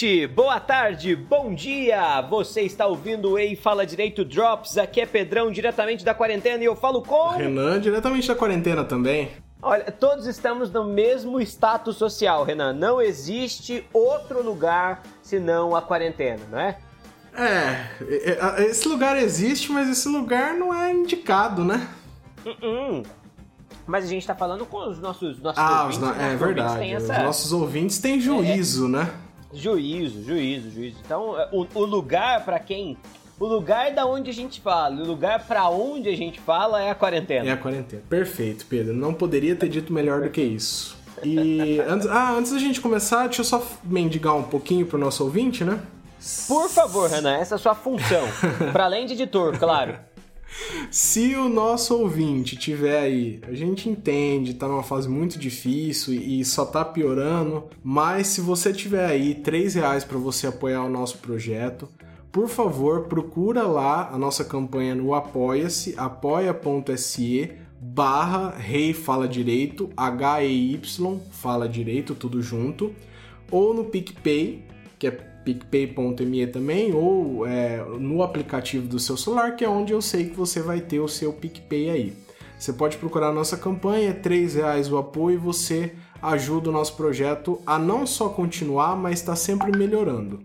noite, boa tarde, bom dia! Você está ouvindo o Ei Fala Direito Drops, aqui é Pedrão, diretamente da quarentena, e eu falo com... Renan, diretamente da quarentena também. Olha, todos estamos no mesmo status social, Renan. Não existe outro lugar senão a quarentena, não é? É, esse lugar existe, mas esse lugar não é indicado, né? Uh -uh. Mas a gente tá falando com os nossos, nossos ah, ouvintes. Os, é verdade. Essa... Os nossos ouvintes têm juízo, é, né? Juízo, juízo, juízo. Então, é, o, o lugar para quem o lugar da onde a gente fala, o lugar para onde a gente fala é a quarentena. É a quarentena. Perfeito, Pedro. Não poderia ter dito melhor do que isso. E antes, ah, antes da gente começar, deixa eu só mendigar um pouquinho pro nosso ouvinte, né? Por favor, Renan, essa é a sua função. para além de editor, claro. Se o nosso ouvinte tiver aí, a gente entende, tá numa fase muito difícil e só tá piorando, mas se você tiver aí três reais para você apoiar o nosso projeto, por favor, procura lá a nossa campanha no Apoia-se, apoia.se barra Rei Fala Direito, H-E-Y Fala Direito, tudo junto, ou no PicPay, que é picpay.me também, ou é, no aplicativo do seu celular, que é onde eu sei que você vai ter o seu PicPay aí. Você pode procurar a nossa campanha, R$ reais o apoio e você ajuda o nosso projeto a não só continuar, mas está sempre melhorando.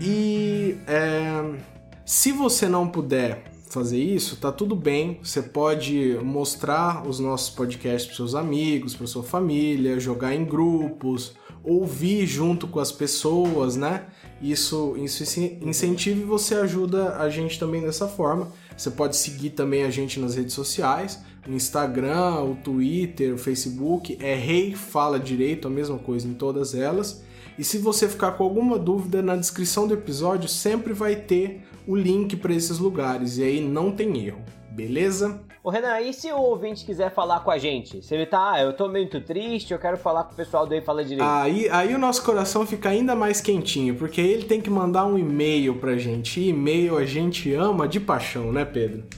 E é, se você não puder fazer isso, tá tudo bem. Você pode mostrar os nossos podcasts para seus amigos, para sua família, jogar em grupos, ouvir junto com as pessoas, né? Isso, isso incentiva e você ajuda a gente também dessa forma. Você pode seguir também a gente nas redes sociais, o Instagram, o Twitter, o Facebook, é Rei Fala Direito, a mesma coisa em todas elas. E se você ficar com alguma dúvida, na descrição do episódio sempre vai ter o link para esses lugares, e aí não tem erro, beleza? Ô Renan, e se o ouvinte quiser falar com a gente? Se ele tá, ah, eu tô muito triste, eu quero falar com o pessoal do Ei Fala Direito. Aí, aí o nosso coração fica ainda mais quentinho, porque ele tem que mandar um e-mail pra gente. E e-mail a gente ama de paixão, né, Pedro?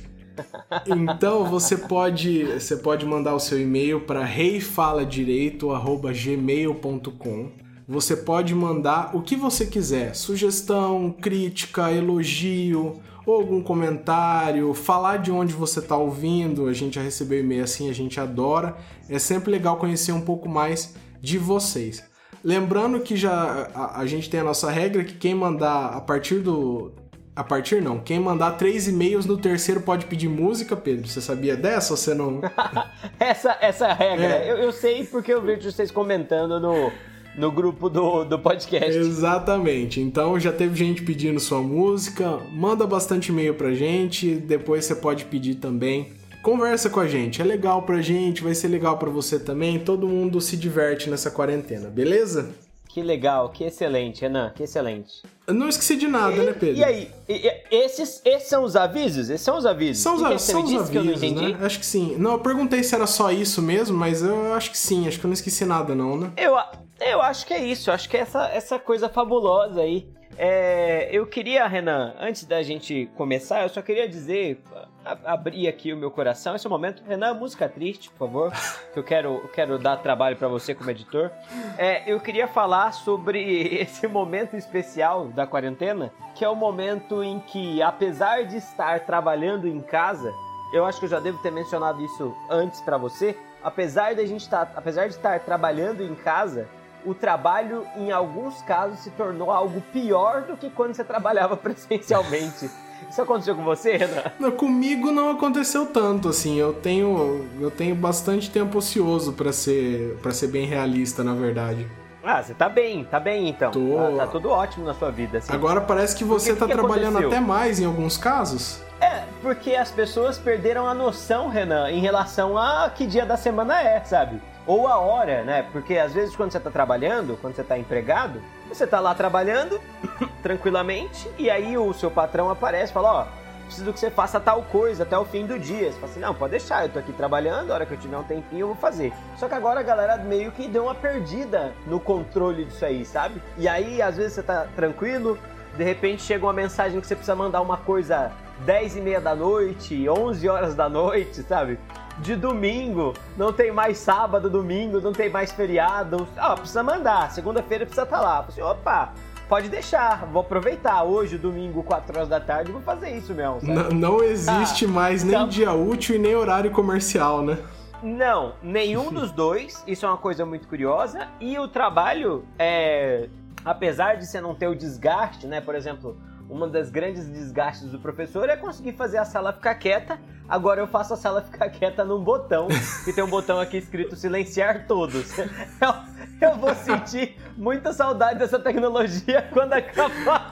Então você pode, você pode mandar o seu e-mail para reifaladireito@gmail.com. Você pode mandar o que você quiser, sugestão, crítica, elogio, ou algum comentário, falar de onde você está ouvindo. A gente já recebeu e-mail assim, a gente adora. É sempre legal conhecer um pouco mais de vocês. Lembrando que já a, a gente tem a nossa regra que quem mandar a partir do. A partir não, quem mandar três e-mails no terceiro pode pedir música, Pedro. Você sabia dessa ou você não? essa, essa é a regra. É. Eu, eu sei porque eu vejo vocês comentando no, no grupo do, do podcast. Exatamente. Então já teve gente pedindo sua música. Manda bastante e-mail pra gente. Depois você pode pedir também. Conversa com a gente, é legal pra gente, vai ser legal pra você também. Todo mundo se diverte nessa quarentena, beleza? Que legal, que excelente, Renan, que excelente. Eu não esqueci de nada, e, né, Pedro? E aí, e, esses, esses são os avisos? Esses são os avisos? São os, que são os avisos, né? Acho que sim. Não, eu perguntei se era só isso mesmo, mas eu acho que sim, acho que eu não esqueci nada não, né? Eu, eu acho que é isso, acho que é essa, essa coisa fabulosa aí. É, eu queria, Renan, antes da gente começar, eu só queria dizer, abrir aqui o meu coração. Esse é momento. Renan, música triste, por favor, que eu quero, quero dar trabalho para você como editor. É, eu queria falar sobre esse momento especial da quarentena, que é o momento em que, apesar de estar trabalhando em casa, eu acho que eu já devo ter mencionado isso antes para você. Apesar de a gente estar, tá, apesar de estar trabalhando em casa, o trabalho, em alguns casos, se tornou algo pior do que quando você trabalhava presencialmente. Isso aconteceu com você, Renan? Não, comigo não aconteceu tanto, assim. Eu tenho, eu tenho bastante tempo ocioso para ser, para ser bem realista, na verdade. Ah, você tá bem, tá bem então. Tô... Tá, tá tudo ótimo na sua vida. Assim. Agora parece que você Porque, tá que trabalhando aconteceu? até mais em alguns casos. É, porque as pessoas perderam a noção, Renan, em relação a que dia da semana é, sabe? Ou a hora, né? Porque às vezes quando você está trabalhando, quando você está empregado, você está lá trabalhando tranquilamente e aí o seu patrão aparece fala, ó, preciso que você faça tal coisa até o fim do dia. Você fala assim, não, pode deixar, eu tô aqui trabalhando, a hora que eu tiver um tempinho eu vou fazer. Só que agora a galera meio que deu uma perdida no controle disso aí, sabe? E aí às vezes você tá tranquilo, de repente chega uma mensagem que você precisa mandar uma coisa 10 e meia da noite, 11 horas da noite, sabe? De domingo, não tem mais sábado, domingo, não tem mais feriado. Ó, precisa mandar, segunda-feira precisa estar tá lá. Assim, opa, pode deixar. Vou aproveitar. Hoje, domingo, 4 horas da tarde, vou fazer isso mesmo. Não, não, existe ah, mais nem então... dia útil e nem horário comercial, né? Não, nenhum dos dois. Isso é uma coisa muito curiosa. E o trabalho, é, apesar de você não ter o desgaste, né? Por exemplo, uma das grandes desgastes do professor é conseguir fazer a sala ficar quieta. Agora eu faço a sala ficar quieta num botão, e tem um botão aqui escrito silenciar todos. Eu, eu vou sentir muita saudade dessa tecnologia quando acabar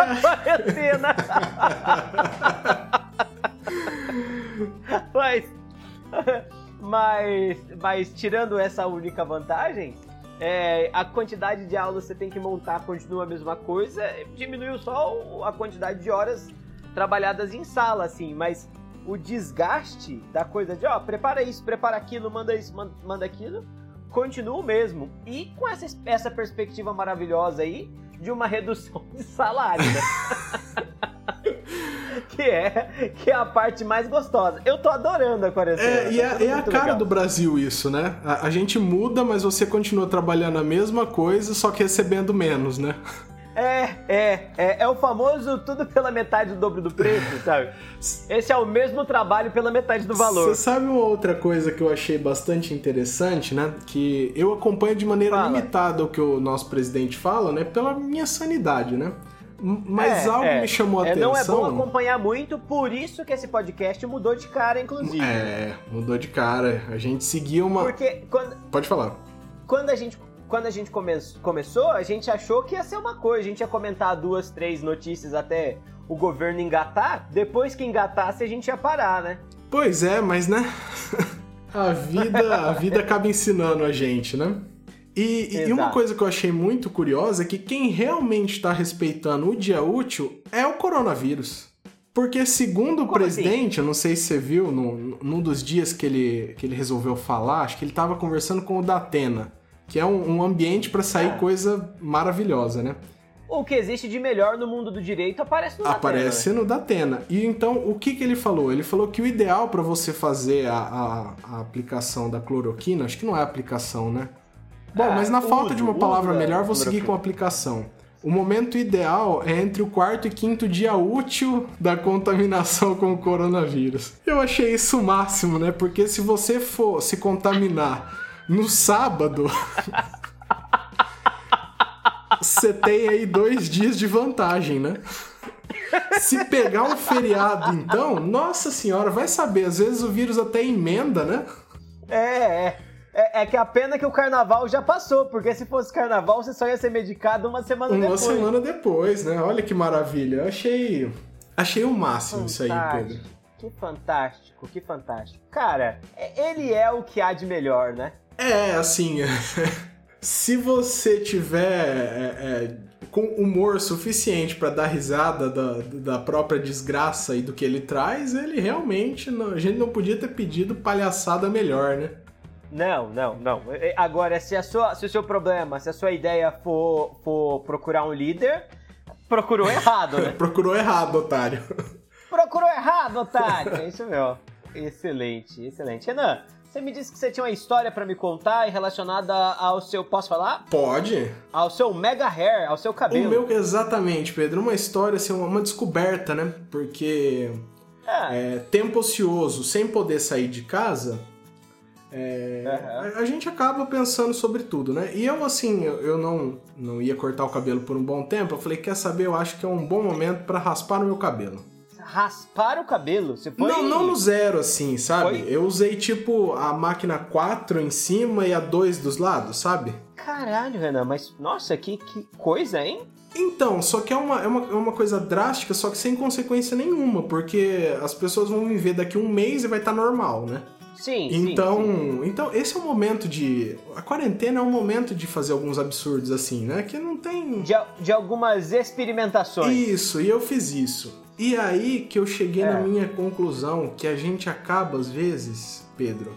a quarentena. Mas, mas, mas tirando essa única vantagem, é, a quantidade de aulas que você tem que montar continua a mesma coisa, diminuiu só a quantidade de horas trabalhadas em sala, assim, mas o desgaste da coisa de, ó, prepara isso, prepara aquilo, manda isso, manda, manda aquilo, continua o mesmo. E com essa, essa perspectiva maravilhosa aí de uma redução de salário, né? que é que é a parte mais gostosa. Eu tô adorando a quarentena. É, e é, tá é a cara legal. do Brasil isso, né? A, a, gente muda, mas você continua trabalhando a mesma coisa, só que recebendo menos, né? É, é, é, é o famoso tudo pela metade do dobro do preço, sabe? Esse é o mesmo trabalho pela metade do valor. Você sabe uma outra coisa que eu achei bastante interessante, né? Que eu acompanho de maneira fala. limitada o que o nosso presidente fala, né? Pela minha sanidade, né? Mas é, algo é. me chamou a é, atenção. Não é bom acompanhar muito, por isso que esse podcast mudou de cara, inclusive. É, mudou de cara. A gente seguiu uma. Porque quando. Pode falar. Quando a gente. Quando a gente come... começou, a gente achou que ia ser uma coisa. A gente ia comentar duas, três notícias até o governo engatar. Depois que engatasse, a gente ia parar, né? Pois é, mas né? a vida, a vida acaba ensinando a gente, né? E, e, uma coisa que eu achei muito curiosa é que quem realmente está respeitando o dia útil é o coronavírus. Porque, segundo o Como presidente, assim? eu não sei se você viu, no, num dos dias que ele, que ele resolveu falar, acho que ele estava conversando com o Datena, que é um, um ambiente para sair é. coisa maravilhosa, né? O que existe de melhor no mundo do direito aparece no aparece Datena. Aparece no Datena. E então, o que, que ele falou? Ele falou que o ideal para você fazer a, a, a aplicação da cloroquina, acho que não é aplicação, né? Bom, mas na falta uso, de uma palavra melhor, vou seguir com a aplicação. O momento ideal é entre o quarto e quinto dia útil da contaminação com o coronavírus. Eu achei isso o máximo, né? Porque se você for se contaminar no sábado, você tem aí dois dias de vantagem, né? Se pegar um feriado, então, nossa senhora, vai saber, às vezes o vírus até emenda, né? É, é. É, é, que a pena que o carnaval já passou, porque se fosse carnaval você só ia ser medicado uma semana uma depois. Uma semana depois, né? Olha que maravilha. Eu achei. Achei o máximo fantástico. isso aí, Pedro. Que fantástico, que fantástico. Cara, é, ele é o que há de melhor, né? É, assim. se você tiver é, é, com humor suficiente para dar risada da, da própria desgraça e do que ele traz, ele realmente. Não, a gente não podia ter pedido palhaçada melhor, né? Não, não, não. Agora, se, a sua, se o seu problema, se a sua ideia for, for procurar um líder, procurou errado, né? procurou errado, otário. Procurou errado, otário. É isso mesmo. Excelente, excelente. Renan, você me disse que você tinha uma história para me contar relacionada ao seu. Posso falar? Pode. Ao seu mega hair, ao seu cabelo. O meu, exatamente, Pedro. Uma história, assim, uma descoberta, né? Porque. É. É, tempo ocioso, sem poder sair de casa, é, uhum. a, gente acaba pensando sobre tudo, né? E eu, assim, eu, eu, não, não ia cortar o cabelo por um bom tempo. Eu falei, quer saber? Eu acho que é um bom momento para raspar o meu cabelo. Raspar o cabelo? Você foi... Não, não no zero, assim, sabe? Foi? Eu usei, tipo, a máquina 4 em cima e a 2 dos lados, sabe? Caralho, Renan, mas nossa, que, que coisa, hein? Então, só que é uma, é, uma, é uma coisa drástica, só que sem consequência nenhuma, porque as pessoas vão me ver daqui um mês e vai estar tá normal, né? Sim, então, sim, sim. Então, esse é o momento de. A quarentena é um momento de fazer alguns absurdos assim, né? Que não tem. De, de algumas experimentações. Isso, e eu fiz isso. E aí que eu cheguei é. na minha conclusão que a gente acaba, às vezes, Pedro,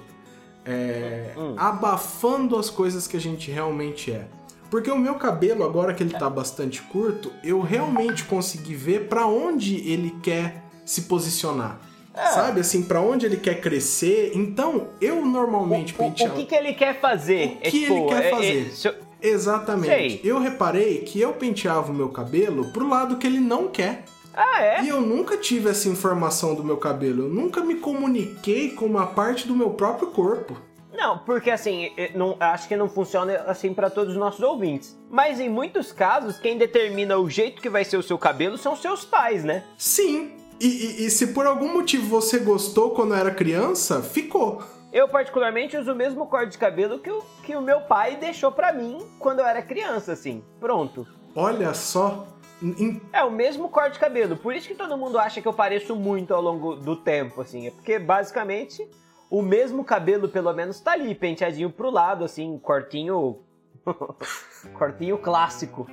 é, hum. abafando as coisas que a gente realmente é. Porque o meu cabelo, agora que ele tá bastante curto, eu realmente consegui ver para onde ele quer se posicionar. É. Sabe, assim, para onde ele quer crescer. Então, eu normalmente o, o, o que, que ele quer fazer? O que é, tipo, ele quer é, é, fazer? Exatamente. Sei. Eu reparei que eu penteava o meu cabelo pro lado que ele não quer. Ah, é? E eu nunca tive essa informação do meu cabelo. Eu nunca me comuniquei com uma parte do meu próprio corpo. Não, porque assim, não, acho que não funciona assim para todos os nossos ouvintes. Mas em muitos casos, quem determina o jeito que vai ser o seu cabelo são seus pais, né? Sim. E, e- e se por algum motivo você gostou quando era criança, ficou. Eu, particularmente, uso o mesmo corte de cabelo que o, que o meu pai deixou pra mim quando eu era criança, assim. Pronto. Olha só. Em- É o mesmo corte de cabelo. Por isso que todo mundo acha que eu pareço muito ao longo do tempo, assim. É porque, basicamente, o mesmo cabelo, pelo menos, tá ali, penteadinho pro lado, assim, cortinho. cortinho clássico.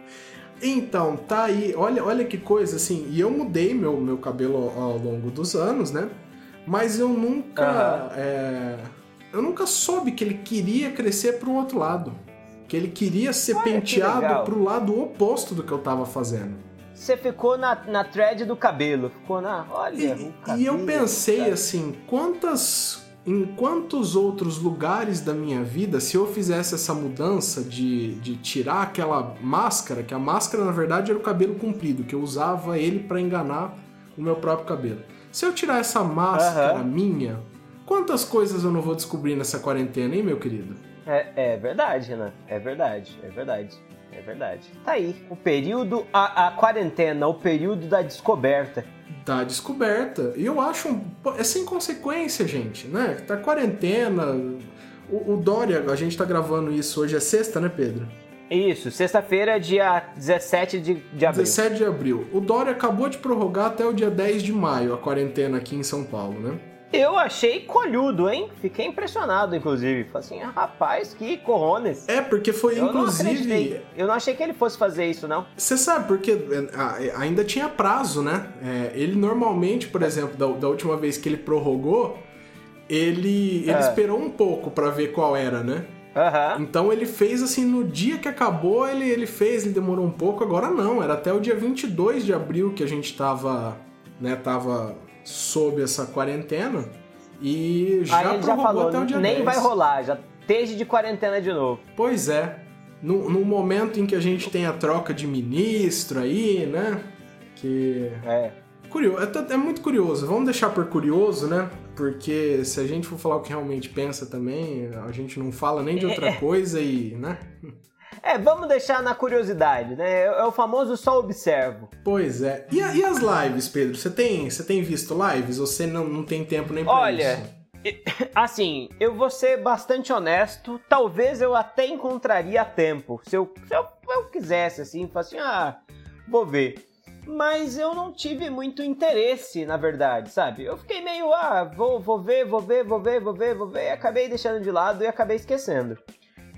Então, tá aí. Olha, olha que coisa, assim. E eu mudei meu, meu cabelo ao, ao longo dos anos, né? Mas eu nunca. Aham. é, eu nunca soube que ele queria crescer pro outro lado. Que ele queria ser Olha penteado pro lado oposto do que eu tava fazendo. Você ficou na, na thread do cabelo. Ficou na. Olha. E, o e cabelo, eu pensei cara. assim, quantas. Em quantos outros lugares da minha vida, se eu fizesse essa mudança de, de tirar aquela máscara, que a máscara na verdade era o cabelo comprido, que eu usava ele pra enganar o meu próprio cabelo. Se eu tirar essa máscara Aham. minha, quantas coisas eu não vou descobrir nessa quarentena, hein, meu querido? É, é verdade, Renan. É verdade, é verdade. É verdade. Tá aí. O período. A, a quarentena, o período da descoberta. Da descoberta. E eu acho. É sem consequência, gente, né? Tá quarentena. O, o Dória, a gente tá gravando isso hoje, é sexta, né, Pedro? Isso, sexta-feira, dia 17 de, de abril. 17 de abril. O Dória acabou de prorrogar até o dia 10 de maio a quarentena aqui em São Paulo, né? Eu achei colhudo, hein? Fiquei impressionado, inclusive. Falei assim, ah, rapaz, que corones. É, porque foi Eu não inclusive. acreditei. Eu não achei que ele fosse fazer isso, não. Você sabe, porque é, a- ainda tinha prazo, né? É, ele normalmente, por exemplo, da, da última vez que ele prorrogou, ele, ele É. esperou um pouco pra ver qual era, né? Aham. Então ele fez assim, no dia que acabou, ele, ele fez, ele demorou um pouco, agora não, era até o dia 22 de abril que a gente tava, né, tava sob essa quarentena e já Aí ele já prorrogou falou, até o dia nem 10. vai rolar, já esteja de quarentena de novo. Pois é, no, no momento em que a gente tem a troca de ministro aí, né, que... É. Curioso, é, é muito curioso, vamos deixar por curioso, né, porque se a gente for falar o que realmente pensa também, a gente não fala nem de outra coisa e, né... É, vamos deixar na curiosidade, né? É é o famoso só observo. Pois é. E, e as lives, Pedro? Você tem, você tem visto lives ou você não, não tem tempo nem pra Olha, isso? Assim, eu vou ser bastante honesto, talvez eu até encontraria tempo, se eu, se eu, eu quisesse, assim, assim, ah, vou ver. Mas eu não tive muito interesse, na verdade, sabe? Eu fiquei meio, ah, vou, vou ver, vou ver, vou ver, vou ver, vou ver, e acabei deixando de lado e acabei esquecendo.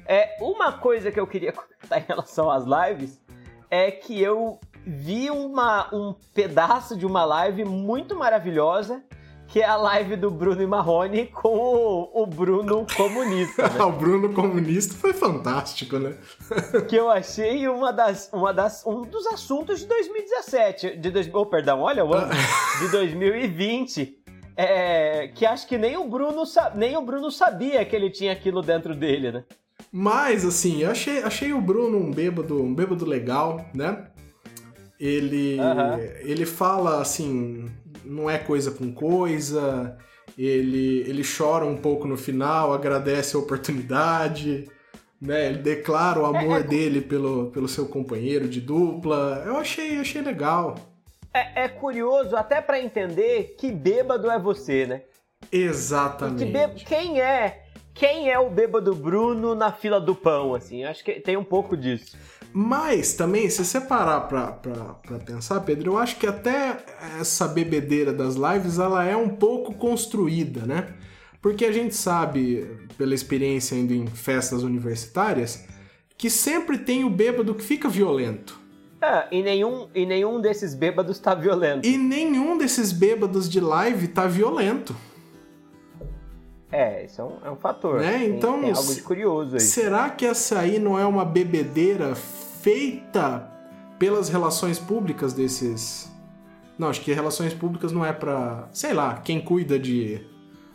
É, uma coisa que eu queria comentar em relação às lives é que eu vi uma, um pedaço de uma live muito maravilhosa, que é a live do Bruno e Marrone com o, o Bruno comunista, né? o Bruno comunista foi fantástico, né? que eu achei uma das, uma das, um dos assuntos de 2017, de dois, oh, perdão, olha o ano, de 2020. É, que acho que nem o Bruno nem o Bruno sabia que ele tinha aquilo dentro dele, né? Mas, assim, eu achei, achei o Bruno um bêbado, um bêbado legal, né? Ele, Aham. ele fala, assim, não é coisa com coisa, ele, ele chora um pouco no final, agradece a oportunidade, né? Ele declara o amor dele pelo, pelo seu companheiro de dupla. Eu achei, achei legal. É, é curioso até pra entender que bêbado é você, né? Que Exatamente. bê- quem é quem é o bêbado Bruno na fila do pão, assim? Acho que tem um pouco disso. Mas também, se você parar pra, pra, pra pensar, Pedro, eu acho que até essa bebedeira das lives ela é um pouco construída, né? Porque a gente sabe, pela experiência indo em festas universitárias, que sempre tem o bêbado que fica violento. Ah, e nenhum, e nenhum desses bêbados tá violento. E nenhum desses bêbados de live tá violento. É, isso é um, é um fator. Né? Tem- Então, tem, algo de curioso aí. Será que essa aí não é uma bebedeira feita pelas relações públicas desses. Não, acho que relações públicas não é pra. Sei lá, quem cuida de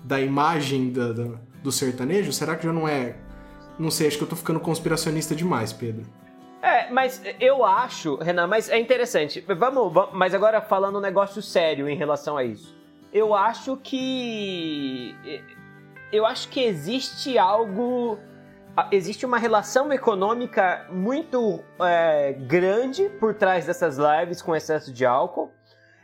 da imagem da- da- do sertanejo, será que já não é Não sei, acho que eu tô ficando conspiracionista demais, Pedro. É, mas eu acho, Renan, mas é interessante. Vamos, vamos, mas agora falando um negócio sério em relação a isso. Eu acho que eu acho que existe algo existe uma relação econômica muito é, grande por trás dessas lives com excesso de álcool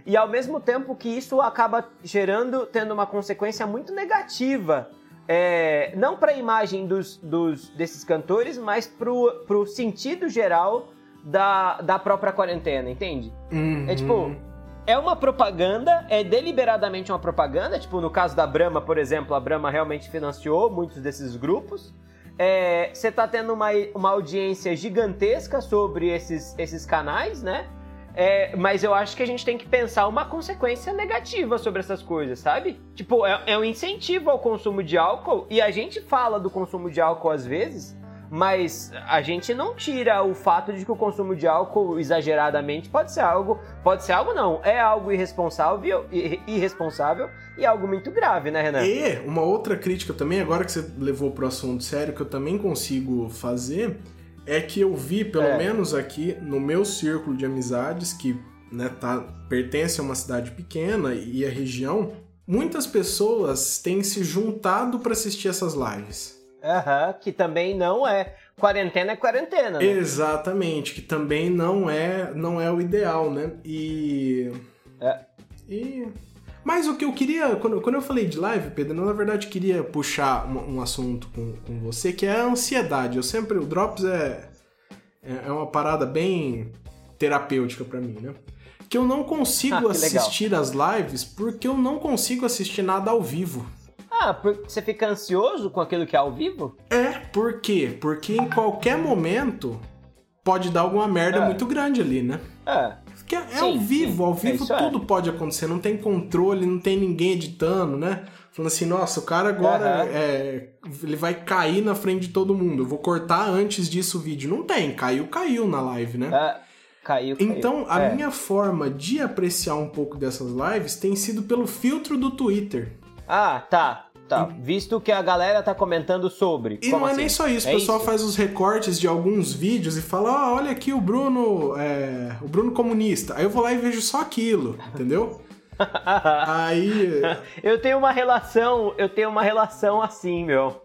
e ao mesmo tempo que isso acaba gerando tendo uma consequência muito negativa é, não para a imagem dos, dos, desses cantores, mas para o sentido geral da, da própria quarentena, entende? Uhum. É tipo, é uma propaganda, é deliberadamente uma propaganda, tipo, no caso da Brahma, por exemplo, a Brahma realmente financiou muitos desses grupos. É, você é, tá tendo uma, uma audiência gigantesca sobre esses, esses canais, né? É, mas eu acho que a gente tem que pensar uma consequência negativa sobre essas coisas, sabe? Tipo, é, é um incentivo ao consumo de álcool e a gente fala do consumo de álcool às vezes, mas a gente não tira o fato de que o consumo de álcool exageradamente pode ser algo, pode ser algo não, é algo irresponsável, irresponsável e algo muito grave, né, Renan? E uma outra crítica também, agora que você levou pro assunto sério, que eu também consigo fazer, é que eu vi, pelo é. menos aqui no meu círculo de amizades, que né, tá, pertence a uma cidade pequena e a região, muitas pessoas têm se juntado para assistir essas lives. Uhum, que também não é. Quarentena é quarentena, né? Exatamente, que também não é, não é o ideal, né? E. É. E mas o que eu queria, quando, quando eu falei de live, Pedro, eu, na verdade queria puxar um, um assunto com, com, você, que é a ansiedade. Eu sempre, o Drops é, é, é uma parada bem terapêutica para mim, né? Que eu não consigo ah, assistir as lives porque eu não consigo assistir nada ao vivo. Ah, porque você fica ansioso com aquilo que é ao vivo? É, por quê? Porque em qualquer momento pode dar alguma merda é. muito grande ali, né? É. Porque é sim, ao vivo, sim. ao vivo é tudo é. pode acontecer, não tem controle, não tem ninguém editando, né? Falando assim, nossa, o cara agora uhum. é, ele vai cair na frente de todo mundo. Eu vou cortar antes disso o vídeo. Não tem, caiu, caiu na live, né? É, caiu, caiu. Então, a é. minha forma de apreciar um pouco dessas lives tem sido pelo filtro do Twitter. Ah, tá. Tá, visto que a galera tá comentando sobre. E não é assim? nem só isso, o é pessoal isso? faz os recortes de alguns vídeos e fala: Ó, oh, olha aqui o Bruno, é, o Bruno comunista. Aí eu vou lá e vejo só aquilo, entendeu? Aí. eu tenho uma relação, eu tenho uma relação assim, meu.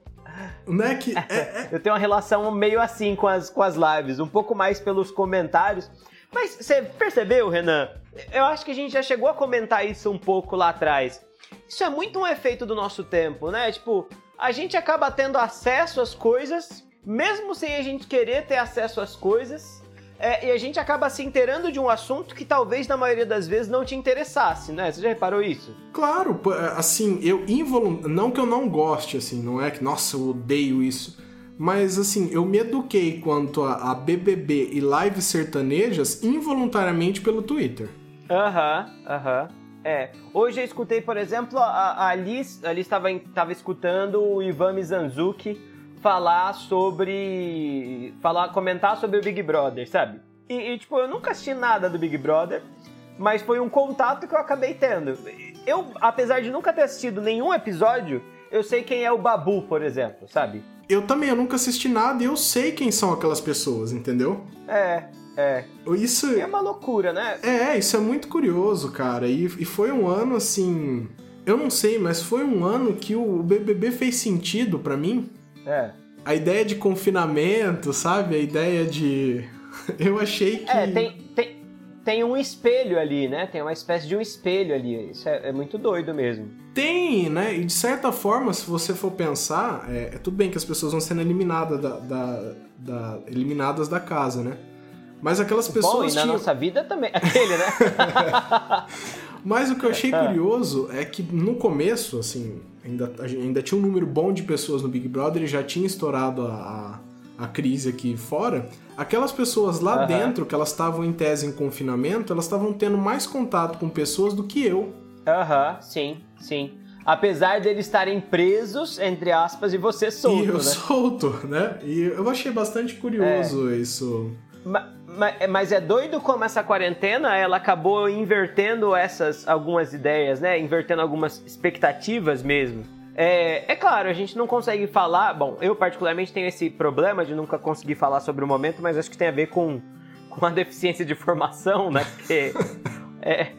Né, que é, é... eu tenho uma relação meio assim com as, com as lives, um pouco mais pelos comentários. Mas você percebeu, Renan? Eu acho que a gente já chegou a comentar isso um pouco lá atrás isso é muito um efeito do nosso tempo, né? Tipo, a gente acaba tendo acesso às coisas, mesmo sem a gente querer ter acesso às coisas, é, e a gente acaba se inteirando de um assunto que talvez na maioria das vezes não te interessasse, né? Você já reparou isso? Claro, é, assim, eu involuntariamente. Não que eu não goste, assim, não é que, nossa, eu odeio isso. Mas assim, eu me eduquei quanto a, a BBB e lives sertanejas involuntariamente pelo Twitter. Aham, uhum, aham. Uhum. É. Hoje eu escutei, por exemplo, a, a Alice, a Alice estava escutando o Ivan Mizanzuki falar sobre. falar, comentar sobre o Big Brother, sabe? E, e, tipo, eu nunca assisti nada do Big Brother, mas foi um contato que eu acabei tendo. Eu, apesar de nunca ter assistido nenhum episódio, eu sei quem é o Babu, por exemplo, sabe? Eu também, eu nunca assisti nada e eu sei quem são aquelas pessoas, entendeu? É, é. Isso é uma loucura, né? É, isso é muito curioso, cara. E, e foi um ano assim. Eu não sei, mas foi um ano que o BBB fez sentido para mim. É. A ideia de confinamento, sabe? A ideia de. Eu achei que. É, tem, tem, tem um espelho ali, né? Tem uma espécie de um espelho ali. Isso é, é muito doido mesmo. Tem, né? E de certa forma, se você for pensar, é, é tudo bem que as pessoas vão sendo eliminadas da, da, da, eliminadas da casa, né? Mas aquelas pessoas. Bom, e na tinham... nossa vida também. Aquele, né? Mas o que eu achei é. curioso é que no começo, assim, ainda, ainda tinha um número bom de pessoas no Big Brother e já tinha estourado a, a, a crise aqui fora. Aquelas pessoas lá uhum. dentro, que elas estavam em tese em confinamento, elas estavam tendo mais contato com pessoas do que eu. Aham, uhum, sim, sim. Apesar de eles estarem presos, entre aspas, e você solto, E eu né? solto, né? E eu achei bastante curioso é. isso. Mas é doido como essa quarentena ela acabou invertendo essas algumas ideias, né? Invertendo algumas expectativas mesmo. É, é claro, a gente não consegue falar. Bom, eu particularmente tenho esse problema de nunca conseguir falar sobre o momento, mas acho que tem a ver com, com a deficiência de formação, né? Porque é,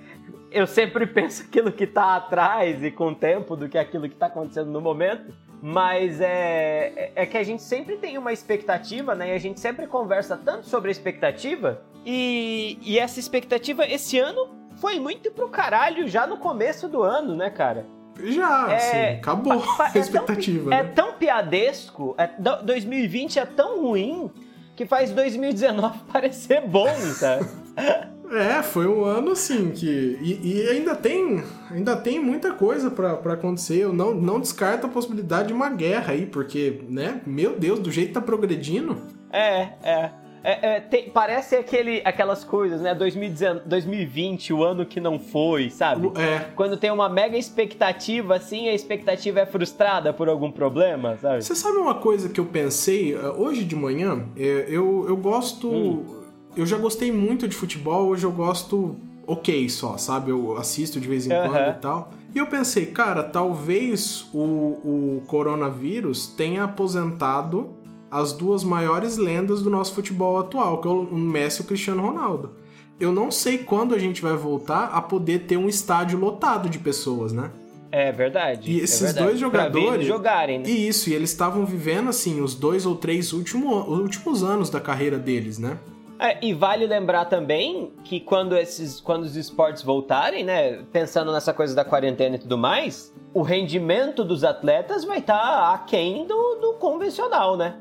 eu sempre penso aquilo que tá atrás e com o tempo do que aquilo que tá acontecendo no momento. Mas é, é que a gente sempre tem uma expectativa, né? E a gente sempre conversa tanto sobre a expectativa. E, e essa expectativa esse ano foi muito pro caralho já no começo do ano, né, cara? Já, é, assim, acabou a expectativa. É tão, né? é tão piadesco, é, 2020 é tão ruim que faz 2019 parecer bom, sabe? É, foi um ano assim que. E, e ainda tem ainda tem muita coisa para acontecer. Eu não, não descarto a possibilidade de uma guerra aí, porque, né, meu Deus, do jeito que tá progredindo. É, é. É, é, tem, parece aquele, aquelas coisas, né? 2019, 2020, o ano que não foi, sabe? É. Quando tem uma mega expectativa, assim, a expectativa é frustrada por algum problema, sabe? Você sabe uma coisa que eu pensei eh, hoje de manhã? É, eu, eu gosto. Hum eu já gostei muito de futebol, hoje eu gosto ok só, sabe? Eu assisto de vez em uhum. quando e tal. E eu pensei, cara, talvez o, o coronavírus tenha aposentado as duas maiores lendas do nosso futebol atual, que é o Messi e o Cristiano Ronaldo. Eu não sei quando a gente vai voltar a poder ter um estádio lotado de pessoas, né? É verdade. E é esses é verdade. dois jogadores. jogarem, né? E isso, e eles estavam vivendo, assim, os dois ou três último, últimos anos da carreira deles, né? É, e vale lembrar também que quando esses quando os esportes voltarem, né, pensando nessa coisa da quarentena e tudo mais, o rendimento dos atletas vai estar tá aquém do, do convencional, né?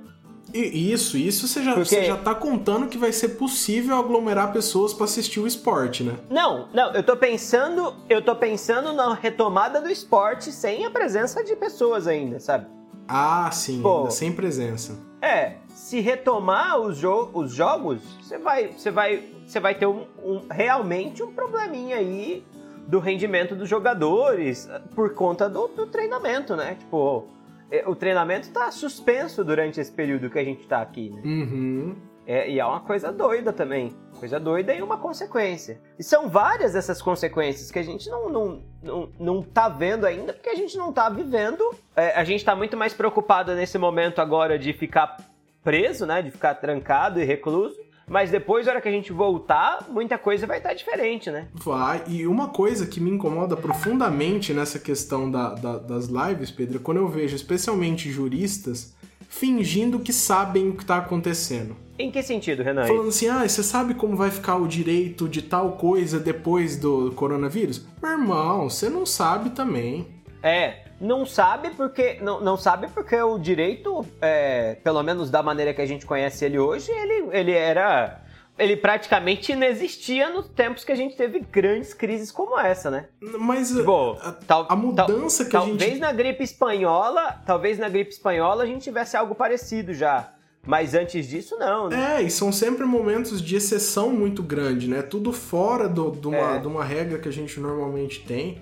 E isso, isso você já, Porque... você já tá contando que vai ser possível aglomerar pessoas para assistir o esporte, né? Não, não, eu tô pensando, eu tô pensando na retomada do esporte sem a presença de pessoas ainda, sabe? Ah, sim, Pô, sem presença. É, se retomar os, jo os jogos, você vai, você vai, você vai ter um, um, realmente um probleminha aí do rendimento dos jogadores por conta do, do treinamento, né? Tipo, é, o treinamento está suspenso durante esse período que a gente está aqui, né? Uhum. É, e é uma coisa doida também. Coisa doida e uma consequência. E são várias essas consequências que a gente não, não, não, não tá vendo ainda, porque a gente não tá vivendo. É, a gente tá muito mais preocupado nesse momento agora de ficar preso, né? De ficar trancado e recluso. Mas depois, na hora que a gente voltar, muita coisa vai estar diferente, né? Vai. E uma coisa que me incomoda profundamente nessa questão da, da, das lives, Pedro, é quando eu vejo especialmente juristas fingindo que sabem o que está acontecendo. Em que sentido, Renan? Falando assim, ah, você sabe como vai ficar o direito de tal coisa depois do coronavírus? Meu irmão, você não sabe também. É, não sabe porque não, não sabe porque o direito, é, pelo menos da maneira que a gente conhece ele hoje, ele, ele era ele praticamente inexistia nos tempos que a gente teve grandes crises como essa, né? Mas tipo, a, tal, a mudança tal, que a gente talvez na gripe espanhola, talvez na gripe espanhola a gente tivesse algo parecido já. Mas antes disso, não, né? É, e são sempre momentos de exceção muito grande, né? Tudo fora do, de, uma, é. de uma regra que a gente normalmente tem.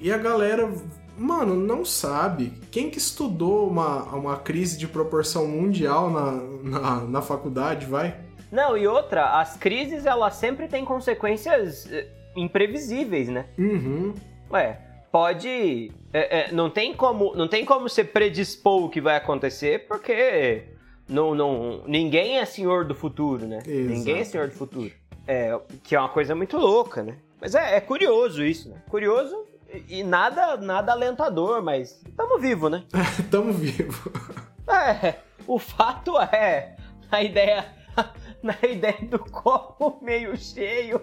E a galera mano, não sabe. Quem que estudou uma, uma crise de proporção mundial na, na, na faculdade, vai? Não, e outra, as crises, elas sempre têm consequências eh, imprevisíveis, né? Uhum. Ué, pode... É, é, não, tem como, não tem como você predispor o que vai acontecer, porque não, não, ninguém é senhor do futuro, né? Exato. Ninguém é senhor do futuro. É, que é uma coisa muito louca, né? Mas é, é curioso isso, né? Curioso e nada, nada alentador, mas tamo vivo, né? tamo vivo. É, o fato é, a ideia, na ideia do copo meio cheio,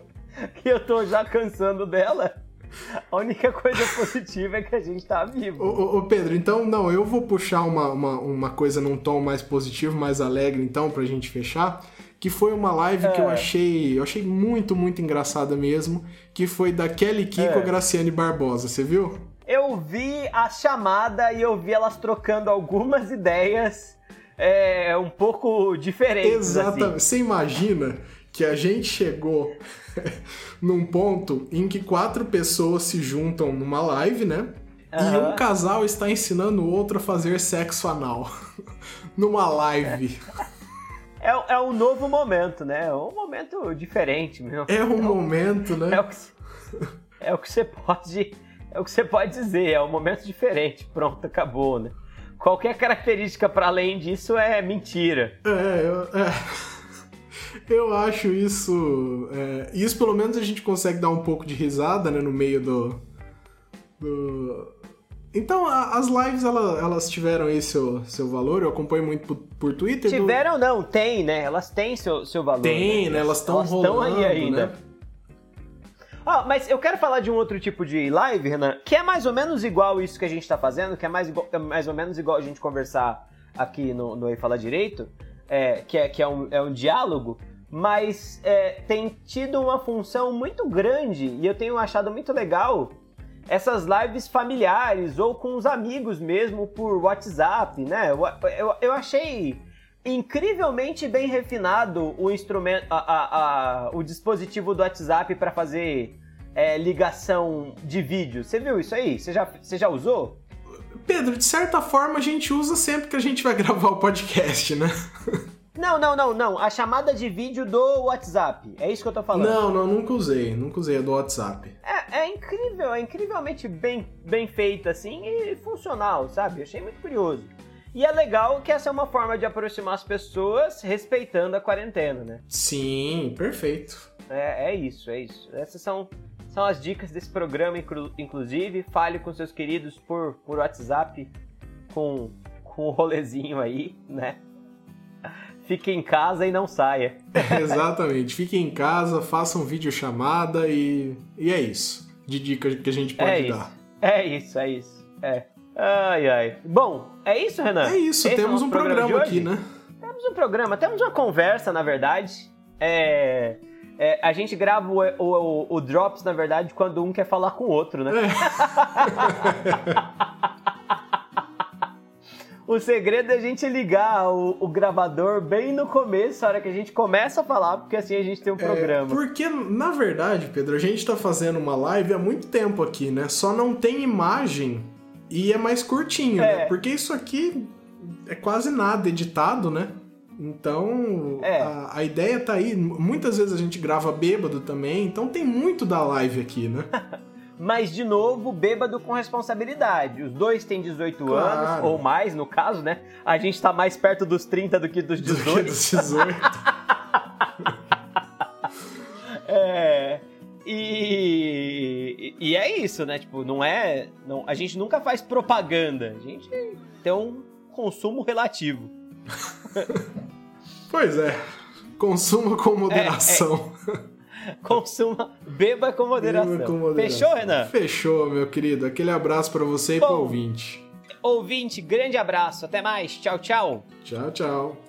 que eu tô já cansando dela, a única coisa positiva é que a gente tá vivo. Ô, ô, Pedro, então, não, eu vou puxar uma, uma, uma coisa num tom mais positivo, mais alegre, então, pra gente fechar que foi uma live é. que eu é. achei, eu achei muito, muito engraçada mesmo, que foi da Kelly Kiko é. Graciane Barbosa, você viu? Eu vi a chamada e eu vi elas trocando algumas ideias é, um pouco diferentes. Exatamente. Assim. Você imagina que a gente chegou num ponto em que quatro pessoas se juntam numa live, né? Uhum. E um casal está ensinando o outro a fazer sexo anal. numa live. é, é um novo momento, né? É um momento diferente, meu. É um é momento, né? É o que, é o que você pode. É o que você pode dizer, é um momento diferente. Pronto, acabou, né? Qualquer característica para além disso é mentira. É, eu, é. Eu acho isso. É, isso pelo menos a gente consegue dar um pouco de risada, né, no meio do. do... Então, a, as lives elas, elas tiveram aí seu, seu valor, eu acompanho muito por, por Twitter. Tiveram, do... não, tem, né? Elas têm seu, seu valor. Tem, né? né? Elas estão rolando. Estão aí ainda. Né? Ah, mas eu quero falar de um outro tipo de live, Renan, que é mais ou menos igual isso que a gente tá fazendo, que é mais, igual, é mais ou menos igual a gente conversar aqui no, no Ei Fala Direito, é, que, é, que é, um, é um diálogo, mas é, tem tido uma função muito grande e eu tenho achado muito legal essas lives familiares ou com os amigos mesmo por WhatsApp, né? Eu, eu, eu achei incrivelmente bem refinado o instrumento, a, a, a, o dispositivo do WhatsApp para fazer é, ligação de vídeo. Você viu isso aí? Você já, você já usou? Pedro, de certa forma a gente usa sempre que a gente vai gravar o podcast, né? Não, não, não, não. A chamada de vídeo do WhatsApp. É isso que eu tô falando. Não, não, nunca usei. Nunca usei a do WhatsApp. É, é incrível, é incrivelmente bem, bem feita assim e funcional, sabe? Eu achei muito curioso. E é legal que essa é uma forma de aproximar as pessoas respeitando a quarentena, né? Sim, perfeito. É, é isso, é isso. Essas são, são as dicas desse programa, inclusive. Fale com seus queridos por, por WhatsApp com, com o rolezinho aí, né? Fique em casa e não saia. Exatamente. Fique em casa, faça um vídeo chamada e, e é isso. De dica que a gente pode é dar. É isso, é isso. É. Ai, ai. Bom, é isso, Renan? É isso, Esse temos é um programa, programa aqui, né? Temos um programa, temos uma conversa, na verdade. É. É, a gente grava o, o, o, Drops, na verdade, quando um quer falar com o outro, né? É. o segredo é a gente ligar o, o, gravador bem no começo, a hora que a gente começa a falar, porque assim a gente tem um é, programa. É, porque, na verdade, Pedro, a gente tá fazendo uma live há muito tempo aqui, né? Só não tem imagem e é mais curtinho, né? é. né? Porque isso aqui é quase nada editado, né? Então, é. a, a, ideia tá aí. Muitas vezes a gente grava bêbado também, então tem muito da live aqui, né? Mas, de novo, bêbado com responsabilidade. Os dois têm 18 claro. anos, ou mais, no caso, né? A gente tá mais perto dos 30 do que dos 18. Do que dos 18. é. E, e é isso, né? Tipo, não é. Não, a gente nunca faz propaganda. A gente tem um consumo relativo. pois é. Consuma com moderação. É, é. Consuma, beba com moderação. Beba com moderação. Fechou, Renan? Fechou, meu querido. Aquele abraço para você Bom, e pro ouvinte. Ouvinte, grande abraço. Até mais. Tchau, tchau. Tchau, tchau.